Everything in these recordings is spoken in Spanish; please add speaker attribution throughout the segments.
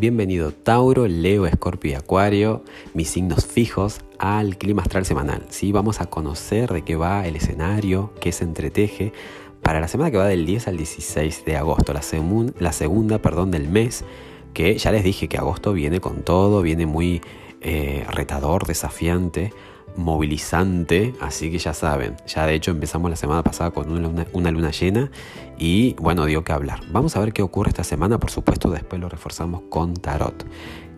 Speaker 1: Bienvenido Tauro, Leo, Escorpio y Acuario, mis signos fijos al clima astral semanal. Sí, vamos a conocer de qué va el escenario, qué se entreteje para la semana que va del 10 al 16 de agosto, la, segunda perdón, del mes, que ya les dije que agosto viene con todo, viene muy eh, retador, desafiante movilizante, así que ya saben, ya de hecho empezamos la semana pasada con una luna, llena y bueno, dio que hablar. Vamos a ver qué ocurre esta semana, por supuesto después lo reforzamos con tarot.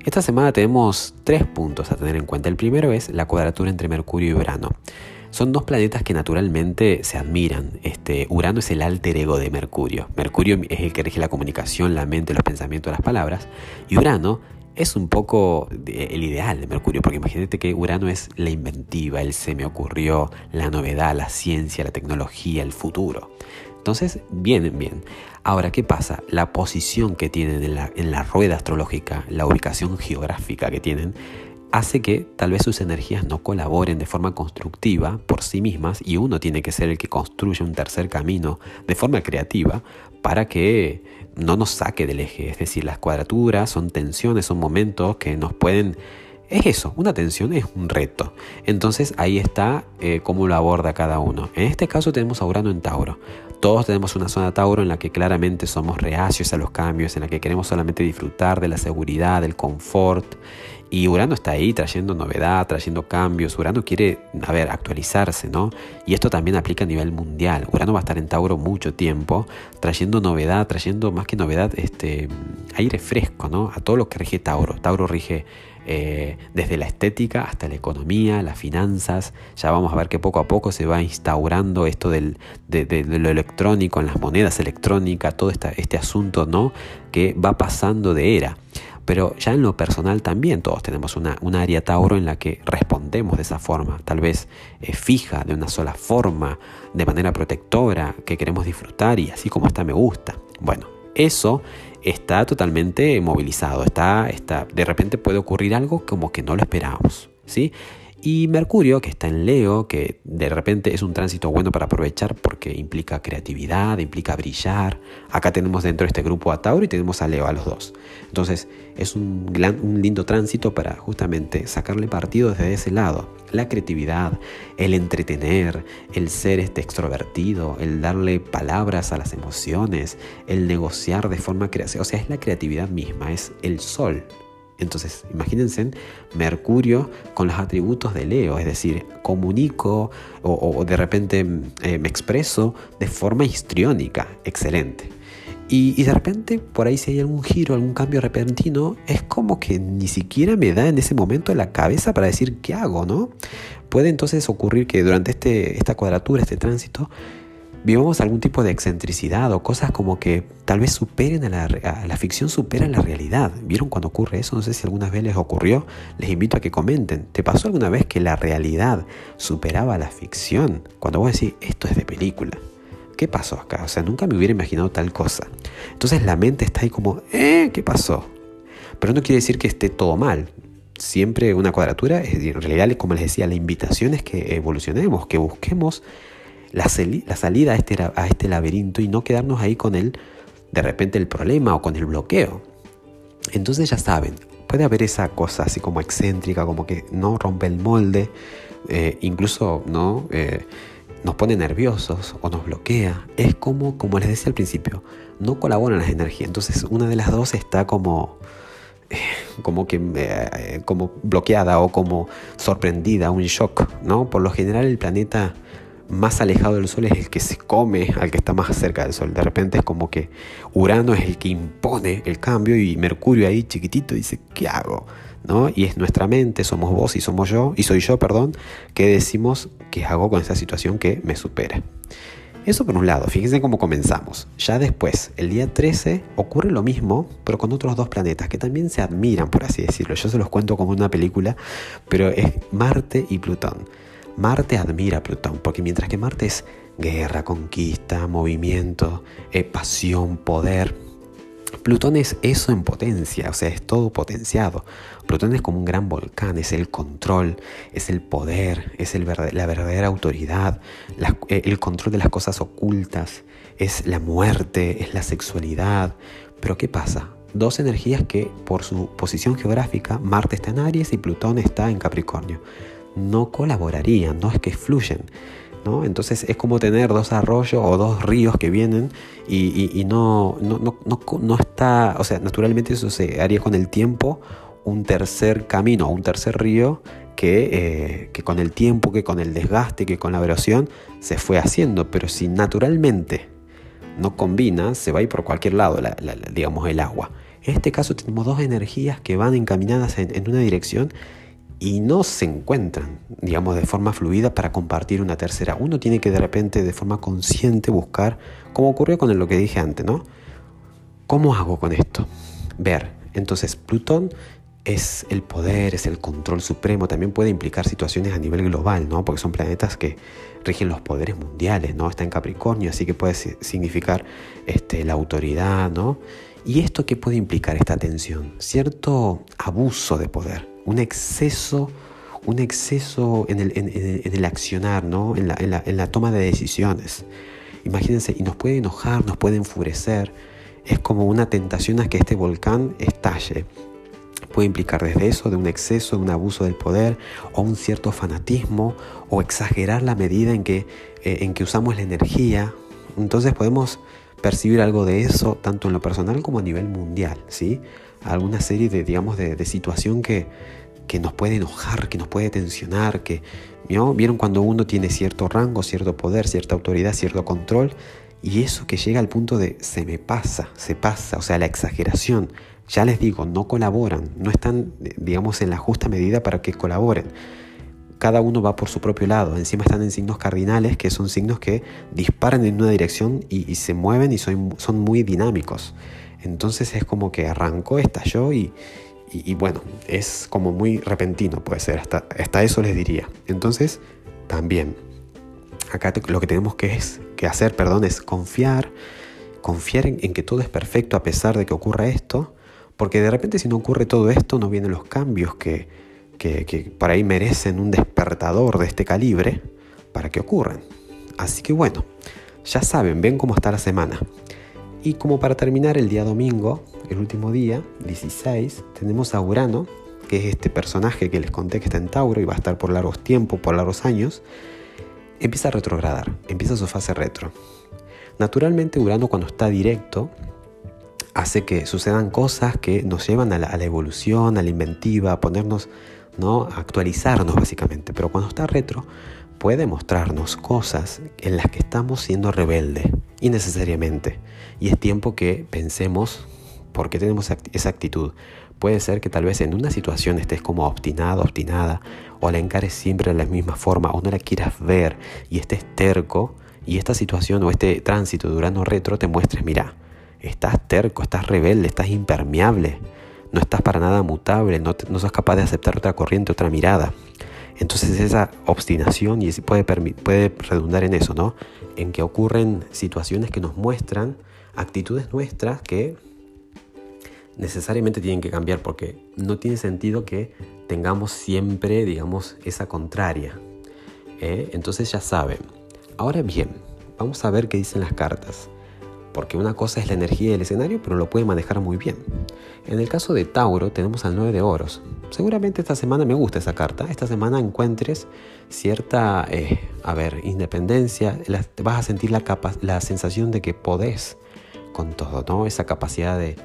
Speaker 1: Esta semana tenemos tres puntos a tener en cuenta. El primero es la cuadratura entre Mercurio y Urano. Son dos planetas que naturalmente se admiran. Este, Urano es el alter ego de Mercurio. Mercurio es el que rige la comunicación, la mente, los pensamientos, las palabras. Y Urano es un poco el ideal de Mercurio, porque imagínate que Urano es la inventiva, el se me ocurrió, la novedad, la ciencia, la tecnología, el futuro. Entonces, vienen bien. Ahora, ¿qué pasa? La posición que tienen en la, en la rueda astrológica, la ubicación geográfica que tienen, hace que tal vez sus energías no colaboren de forma constructiva por sí mismas y uno tiene que ser el que construye un tercer camino de forma creativa para que no nos saque del eje. Es decir, las cuadraturas son tensiones, son momentos que nos pueden... Es eso, una tensión es un reto. Entonces ahí está eh, cómo lo aborda cada uno. En este caso tenemos a Urano en Tauro. Todos tenemos una zona Tauro en la que claramente somos reacios a los cambios, en la que queremos solamente disfrutar de la seguridad, del confort y Urano está ahí trayendo novedad, trayendo cambios. Urano quiere, a ver, actualizarse, ¿no? Y esto también aplica a nivel mundial. Urano va a estar en Tauro mucho tiempo, trayendo novedad, trayendo más que novedad, este aire fresco, ¿no? A todo lo que rige Tauro. Tauro rige eh, desde la estética hasta la economía, las finanzas. Ya vamos a ver que poco a poco se va instaurando esto del, de, lo electrónico, en las monedas electrónicas, todo este asunto, ¿no? Que va pasando de era. Pero ya en lo personal también todos tenemos una, área Tauro en la que respondemos de esa forma, tal vez eh, fija, de una sola forma, de manera protectora, que queremos disfrutar y así como está me gusta. Bueno, eso está totalmente movilizado, está, está, de repente puede ocurrir algo como que no lo esperamos, ¿sí? Y Mercurio, que está en Leo, que de repente es un tránsito bueno para aprovechar porque implica creatividad, implica brillar. Acá tenemos dentro de este grupo a Tauro y tenemos a Leo, a los dos. Entonces es un, lindo tránsito para justamente sacarle partido desde ese lado. La creatividad, el entretener, el ser este extrovertido, el darle palabras a las emociones, el negociar de forma creativa. O sea, es la creatividad misma, es el sol, entonces, imagínense Mercurio con los atributos de Leo, es decir, comunico o, de repente eh, me expreso de forma histriónica, excelente. Y, de repente, por ahí si hay algún giro, algún cambio repentino, es como que ni siquiera me da en ese momento la cabeza para decir qué hago, ¿no? Puede entonces ocurrir que durante este, esta cuadratura, este tránsito, vivamos algún tipo de excentricidad o cosas como que tal vez superen a la, ficción, supera la realidad. ¿Vieron cuando ocurre eso? No sé si algunas veces les ocurrió. Les invito a que comenten. ¿Te pasó alguna vez que la realidad superaba la ficción? Cuando vos decís, esto es de película. ¿Qué pasó acá? O sea, nunca me hubiera imaginado tal cosa. Entonces la mente está ahí como, ¿eh? ¿Qué pasó? Pero no quiere decir que esté todo mal. Siempre una cuadratura, en realidad, como les decía, la invitación es que evolucionemos, que busquemos la, salida a este, a este laberinto y no quedarnos ahí con el, de repente, el problema o con el bloqueo. Entonces ya saben, puede haber esa cosa así como excéntrica, como que no rompe el molde, eh, incluso no eh, nos pone nerviosos o nos bloquea. Es como, como les decía al principio, no colaboran las energías. Entonces una de las dos está como eh, como que como bloqueada o como sorprendida, un shock, ¿no? Por lo general el planeta más alejado del Sol es el que se come al que está más cerca del Sol. De repente es como que Urano es el que impone el cambio y Mercurio ahí chiquitito dice, ¿qué hago? ¿No? Y es nuestra mente, somos vos y somos yo, soy yo, perdón, que decimos, ¿qué hago con esta situación que me supera? Eso por un lado, fíjense cómo comenzamos. Ya después, el día 13, ocurre lo mismo, pero con otros dos planetas que también se admiran, por así decirlo. Yo se los cuento como una película, pero es Marte y Plutón. Marte admira a Plutón, porque mientras que Marte es guerra, conquista, movimiento, eh, pasión, poder, Plutón es eso en potencia, o sea, es todo potenciado. Plutón es como un gran volcán, es el control, es el poder, es la verdadera autoridad, eh, el control de las cosas ocultas, es la muerte, es la sexualidad. Pero ¿qué pasa? dos energías que por su posición geográfica, Marte está en Aries y Plutón está en Capricornio. No colaborarían, no es que fluyen. ¿no? Entonces es como tener dos arroyos o dos ríos que vienen y, no, no, no, no, está, o sea, naturalmente eso se haría con el tiempo un tercer camino, un tercer río que, eh, que, con el tiempo, que con el desgaste, que con la erosión se fue haciendo, pero si naturalmente no combina, se va a ir por cualquier lado, digamos, el agua. En este caso tenemos dos energías que van encaminadas en, una dirección y no se encuentran, digamos, de forma fluida para compartir una tercera. Uno tiene que de repente, de forma consciente, buscar, como ocurrió con lo que dije antes, ¿no? ¿Cómo hago con esto? Ver. Entonces, Plutón es el poder, es el control supremo, también puede implicar situaciones a nivel global, ¿no? Porque son planetas que rigen los poderes mundiales, ¿no? Está en Capricornio, así que puede significar este, la autoridad, ¿no? ¿Y esto qué puede implicar esta tensión? Cierto abuso de poder, un exceso, un exceso en el, en, el accionar, ¿no? En la, en la toma de decisiones. Imagínense, y nos puede enojar, nos puede enfurecer. Es como una tentación a que este volcán estalle Puede implicar desde eso, de un exceso, de un abuso del poder, o un cierto fanatismo, o exagerar la medida en que, eh, en que usamos la energía. Entonces podemos percibir algo de eso, tanto en lo personal como a nivel mundial, ¿sí? Alguna serie de, digamos, de, situación que, que nos puede enojar, que nos puede tensionar, que, ¿Vieron cuando uno tiene cierto rango, cierto poder, cierta autoridad, cierto control? Y eso que llega al punto de se me pasa, se pasa, o sea, la exageración, ya les digo, no colaboran, no están, digamos, en la justa medida para que colaboren. Cada uno va por su propio lado, encima están en signos cardinales, que son signos que disparan en una dirección y, se mueven y son, son, muy dinámicos. Entonces es como que arrancó, estalló y, y, bueno, es como muy repentino, puede ser, hasta, eso les diría. Entonces, también, acá lo que tenemos que, es, que hacer perdón, es confiar, confiar en, en, que todo es perfecto a pesar de que ocurra esto porque de repente si no ocurre todo esto, no vienen los cambios que, que, por ahí merecen un despertador de este calibre para que ocurran. Así que bueno, ya saben, ven cómo está la semana. Y como para terminar el día domingo, el último día, 16, tenemos a Urano, que es este personaje que les conté que está en Tauro y va a estar por largos tiempos, por largos años, empieza a retrogradar, empieza su fase retro. Naturalmente Urano cuando está directo hace que sucedan cosas que nos llevan a la, evolución, a la inventiva, a ponernos, ¿no? a actualizarnos básicamente. Pero cuando está retro, puede mostrarnos cosas en las que estamos siendo rebeldes, innecesariamente. Y es tiempo que pensemos por qué tenemos esa actitud. Puede ser que tal vez en una situación estés como obstinado, obstinada, o la encares siempre de la misma forma, o no la quieras ver y estés terco, y esta situación o este tránsito durando retro te muestres, mira, estás terco, estás rebelde, estás impermeable, no estás para nada mutable, no, no sos capaz de aceptar otra corriente, otra mirada. Entonces esa obstinación y puede, puede redundar en eso, ¿no? En que ocurren situaciones que nos muestran actitudes nuestras que necesariamente tienen que cambiar porque no tiene sentido que tengamos siempre, digamos, esa contraria. ¿eh? Entonces ya saben. Ahora bien, vamos a ver qué dicen las cartas porque una cosa es la energía del escenario, pero lo puede manejar muy bien. En el caso de Tauro tenemos al 9 de oros. Seguramente esta semana me gusta esa carta. Esta semana encuentres cierta, eh, a ver, independencia. vas a sentir la, la sensación de que podés con todo, ¿no? Esa capacidad de,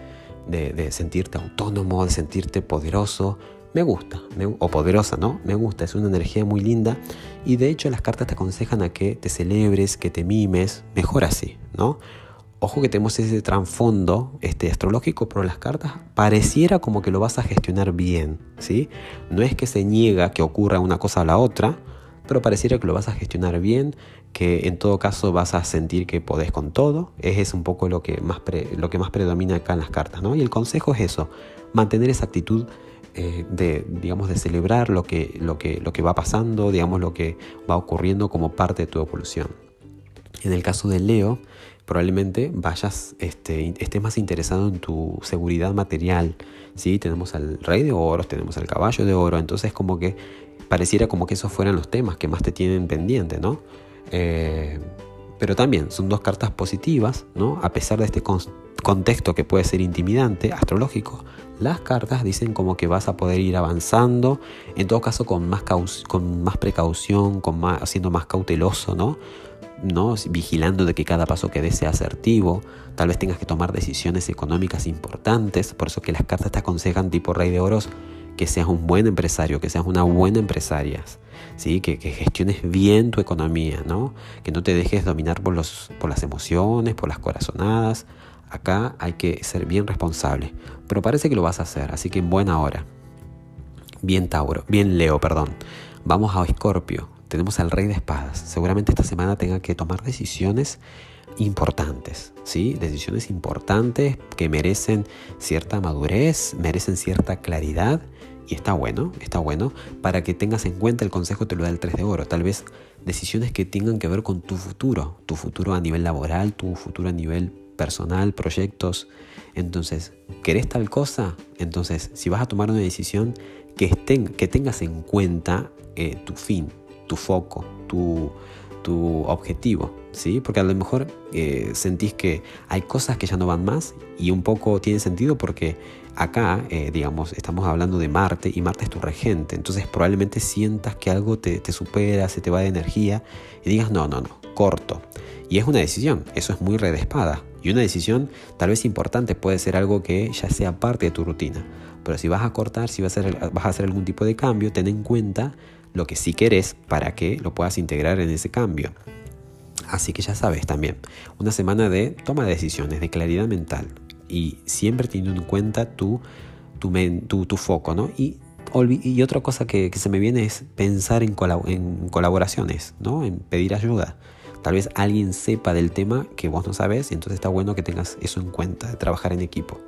Speaker 1: de, sentirte autónomo, de sentirte poderoso. Me gusta, o poderosa, ¿no? Me gusta, es una energía muy linda y de hecho las cartas te aconsejan a que te celebres, que te mimes, mejor así, ¿no? Ojo que tenemos ese trasfondo este, astrológico, pero las cartas pareciera como que lo vas a gestionar bien, ¿sí? No es que se niega que ocurra una cosa a la otra, pero pareciera que lo vas a gestionar bien, que en todo caso vas a sentir que podés con todo. Es un poco lo que más, lo que más predomina acá en las cartas, ¿no? Y el consejo es eso, mantener esa actitud eh, de, digamos, de celebrar lo que, lo, que, lo que va pasando, digamos, lo que va ocurriendo como parte de tu evolución. En el caso de Leo, probablemente vayas, este, estés más interesado en tu seguridad material. ¿sí? Tenemos al rey de oros, tenemos al caballo de oro, entonces como que pareciera como que esos fueran los temas que más te tienen pendiente, ¿no? Eh, pero también son dos cartas positivas, ¿no? A pesar de este contexto que puede ser intimidante, astrológico, las cartas dicen como que vas a poder ir avanzando, en todo caso con más, con más precaución, con más, siendo más cauteloso, ¿no? ¿No? vigilando de que cada paso que des sea asertivo, tal vez tengas que tomar decisiones económicas importantes, por eso que las cartas te aconsejan tipo rey de oros que seas un buen empresario, que seas una buena empresaria, ¿sí? que, gestiones bien tu economía, ¿no? que no te dejes dominar por, los, por las emociones, por las corazonadas, Acá hay que ser bien responsable, pero parece que lo vas a hacer, así que en buena hora. Bien Tauro, bien Leo, perdón. Vamos a Escorpio. Tenemos al Rey de Espadas. Seguramente esta semana tenga que tomar decisiones importantes, ¿sí? Decisiones importantes que merecen cierta madurez, merecen cierta claridad y está bueno, está bueno para que tengas en cuenta el consejo te lo da el 3 de oro, tal vez decisiones que tengan que ver con tu futuro, tu futuro a nivel laboral, tu futuro a nivel personal, proyectos. Entonces, ¿querés tal cosa? Entonces, si vas a tomar una decisión, que, estén, que tengas en cuenta eh, tu fin, tu foco, tu, tu objetivo, ¿sí? Porque a lo mejor eh, sentís que hay cosas que ya no van más y un poco tiene sentido porque acá, eh, digamos, estamos hablando de Marte y Marte es tu regente, entonces probablemente sientas que algo te, te supera, se te va de energía y digas, no, no, no, corto. Y es una decisión, eso es muy red de espada. Y una decisión tal vez importante puede ser algo que ya sea parte de tu rutina. Pero si vas a cortar, si vas a hacer, vas a hacer algún tipo de cambio, ten en cuenta lo que sí querés para que lo puedas integrar en ese cambio. Así que ya sabes también, una semana de toma de decisiones, de claridad mental y siempre teniendo en cuenta tu, tu, tu, foco, ¿no? Y, otra cosa que, se me viene es pensar en, colaboraciones, ¿no? En pedir ayuda. Tal vez alguien sepa del tema que vos no sabes y entonces está bueno que tengas eso en cuenta, trabajar en equipo.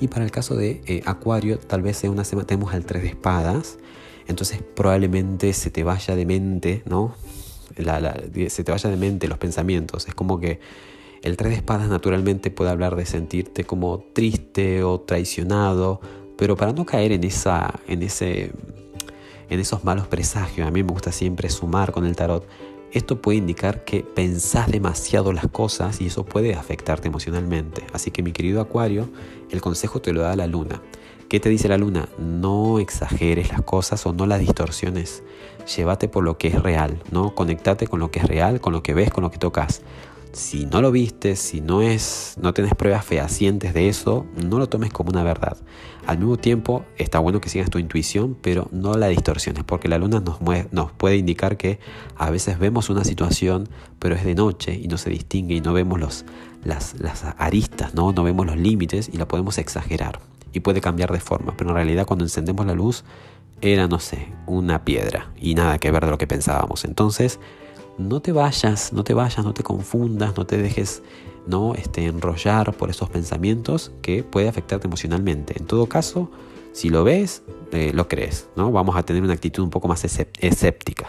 Speaker 1: Y para el caso de eh, Acuario, tal vez sea una semana, tenemos al 3 de espadas, entonces probablemente se te vaya de mente, ¿no? se te vaya de mente los pensamientos. Es como que el 3 de espadas naturalmente puede hablar de sentirte como triste o traicionado, pero para no caer en, esa, en, ese, en esos malos presagios, a mí me gusta siempre sumar con el tarot esto puede indicar que pensás demasiado las cosas y eso puede afectarte emocionalmente. Así que mi querido Acuario, el consejo te lo da la luna. ¿Qué te dice la luna? No exageres las cosas o no las distorsiones. Llévate por lo que es real, ¿no? Conectate con lo que es real, con lo que ves, con lo que tocas. Si no lo viste, si no es, no tienes pruebas fehacientes de eso, no lo tomes como una verdad. Al mismo tiempo, está bueno que sigas tu intuición, pero no la distorsiones, porque la luna nos, nos puede indicar que a veces vemos una situación, pero es de noche y no se distingue y no vemos los, las, las aristas, ¿no? no vemos los límites y la podemos exagerar y puede cambiar de forma, pero en realidad cuando encendemos la luz era, no sé, una piedra y nada que ver de lo que pensábamos. Entonces, no te vayas, no te vayas, no te confundas, no te dejes no este, enrollar por esos pensamientos que puede afectarte emocionalmente. En todo caso, si lo ves, eh, lo crees, ¿no? Vamos a tener una actitud un poco más escéptica.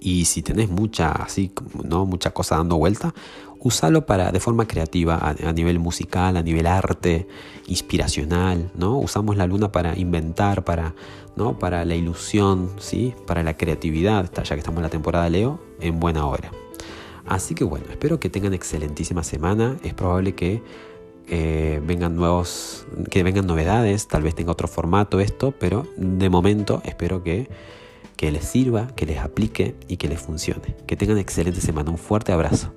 Speaker 1: Y si tenés mucha, así, ¿no? mucha cosa dando vuelta, úsalo para, de forma creativa, a, nivel musical, a nivel arte, inspiracional, ¿no? Usamos la luna para inventar, para, ¿no? para la ilusión, ¿sí? Para la creatividad, ya que estamos en la temporada Leo, en buena hora. Así que bueno, espero que tengan excelentísima semana. Es probable que eh, vengan nuevos, que vengan novedades, tal vez tenga otro formato esto, pero de momento espero que que les sirva, que les aplique y que les funcione. Que tengan excelente semana. Un fuerte abrazo.